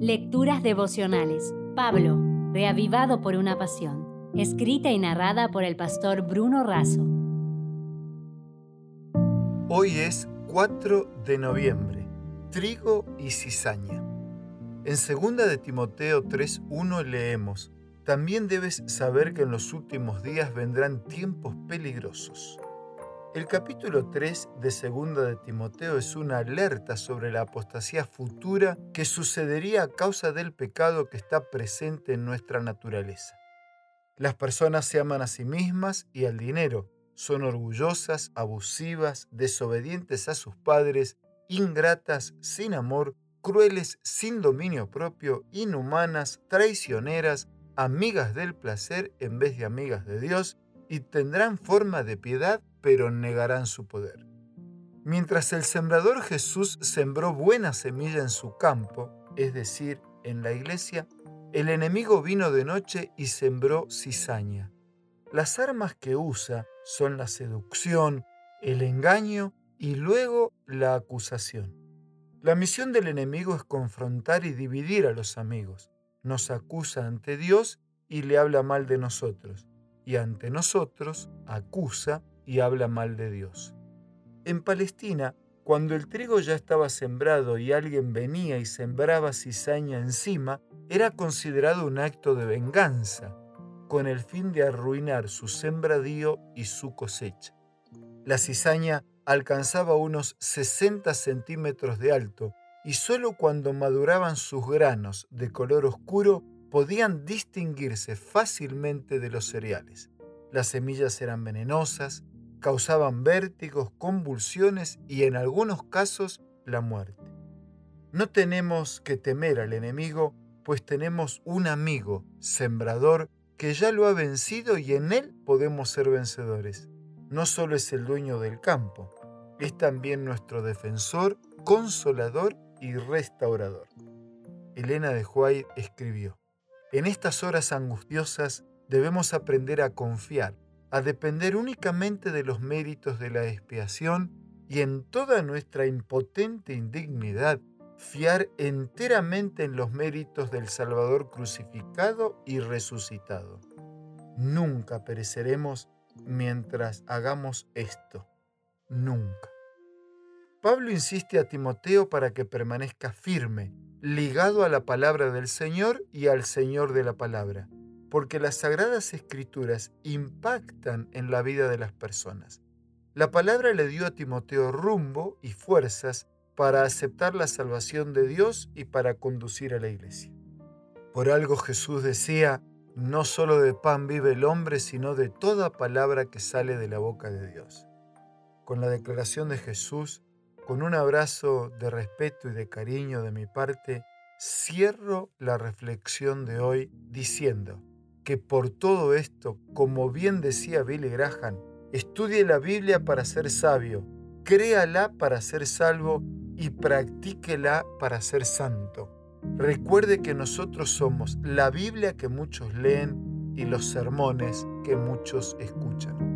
Lecturas devocionales. Pablo, reavivado por una pasión. Escrita y narrada por el pastor Bruno Razo. Hoy es 4 de noviembre. Trigo y cizaña. En 2 de Timoteo 3:1 leemos: También debes saber que en los últimos días vendrán tiempos peligrosos. El capítulo 3 de Segunda de Timoteo es una alerta sobre la apostasía futura que sucedería a causa del pecado que está presente en nuestra naturaleza. Las personas se aman a sí mismas y al dinero, son orgullosas, abusivas, desobedientes a sus padres, ingratas, sin amor, crueles, sin dominio propio, inhumanas, traicioneras, amigas del placer en vez de amigas de Dios, y tendrán forma de piedad pero negarán su poder. Mientras el sembrador Jesús sembró buena semilla en su campo, es decir, en la iglesia, el enemigo vino de noche y sembró cizaña. Las armas que usa son la seducción, el engaño y luego la acusación. La misión del enemigo es confrontar y dividir a los amigos. Nos acusa ante Dios y le habla mal de nosotros, y ante nosotros acusa y habla mal de Dios. En Palestina, cuando el trigo ya estaba sembrado y alguien venía y sembraba cizaña encima, era considerado un acto de venganza, con el fin de arruinar su sembradío y su cosecha. La cizaña alcanzaba unos 60 centímetros de alto y solo cuando maduraban sus granos de color oscuro podían distinguirse fácilmente de los cereales. Las semillas eran venenosas, causaban vértigos, convulsiones y en algunos casos la muerte. No tenemos que temer al enemigo, pues tenemos un amigo, sembrador, que ya lo ha vencido y en él podemos ser vencedores. No solo es el dueño del campo, es también nuestro defensor, consolador y restaurador. Elena de Huay escribió, En estas horas angustiosas debemos aprender a confiar a depender únicamente de los méritos de la expiación y en toda nuestra impotente indignidad fiar enteramente en los méritos del Salvador crucificado y resucitado. Nunca pereceremos mientras hagamos esto. Nunca. Pablo insiste a Timoteo para que permanezca firme, ligado a la palabra del Señor y al Señor de la palabra porque las sagradas escrituras impactan en la vida de las personas. La palabra le dio a Timoteo rumbo y fuerzas para aceptar la salvación de Dios y para conducir a la iglesia. Por algo Jesús decía, no solo de pan vive el hombre, sino de toda palabra que sale de la boca de Dios. Con la declaración de Jesús, con un abrazo de respeto y de cariño de mi parte, cierro la reflexión de hoy diciendo, que por todo esto, como bien decía Billy Graham, estudie la Biblia para ser sabio, créala para ser salvo y practíquela para ser santo. Recuerde que nosotros somos la Biblia que muchos leen y los sermones que muchos escuchan.